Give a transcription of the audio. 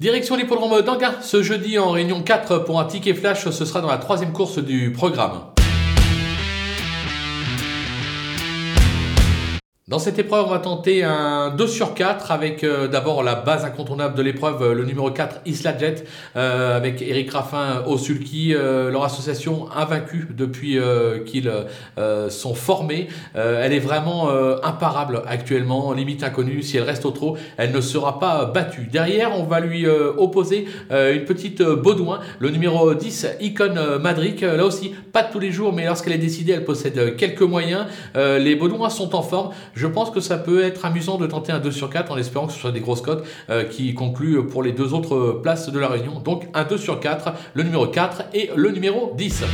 Direction l'hippodrome d'Anguin ce jeudi en réunion 4 pour un ticket flash, ce sera dans la troisième course du programme. Dans cette épreuve, on va tenter un 2 sur 4 avec euh, d'abord la base incontournable de l'épreuve, euh, le numéro 4 Isla Jet, euh, avec Eric Raffin au sulky, leur association invaincue depuis qu'ils sont formés. elle est vraiment imparable actuellement, limite inconnue. Si elle reste au trot, elle ne sera pas battue. Derrière, on va lui opposer une petite Baudouin, le numéro 10 Icon Madric. Là aussi, pas de tous les jours, mais lorsqu'elle est décidée, elle possède quelques moyens. les Baudouins sont en forme. Je pense que ça peut être amusant de tenter un 2 sur 4 en espérant que ce soit des grosses cotes euh, qui concluent pour les deux autres places de la Réunion. Donc un 2 sur 4, le numéro 4 et le numéro 10.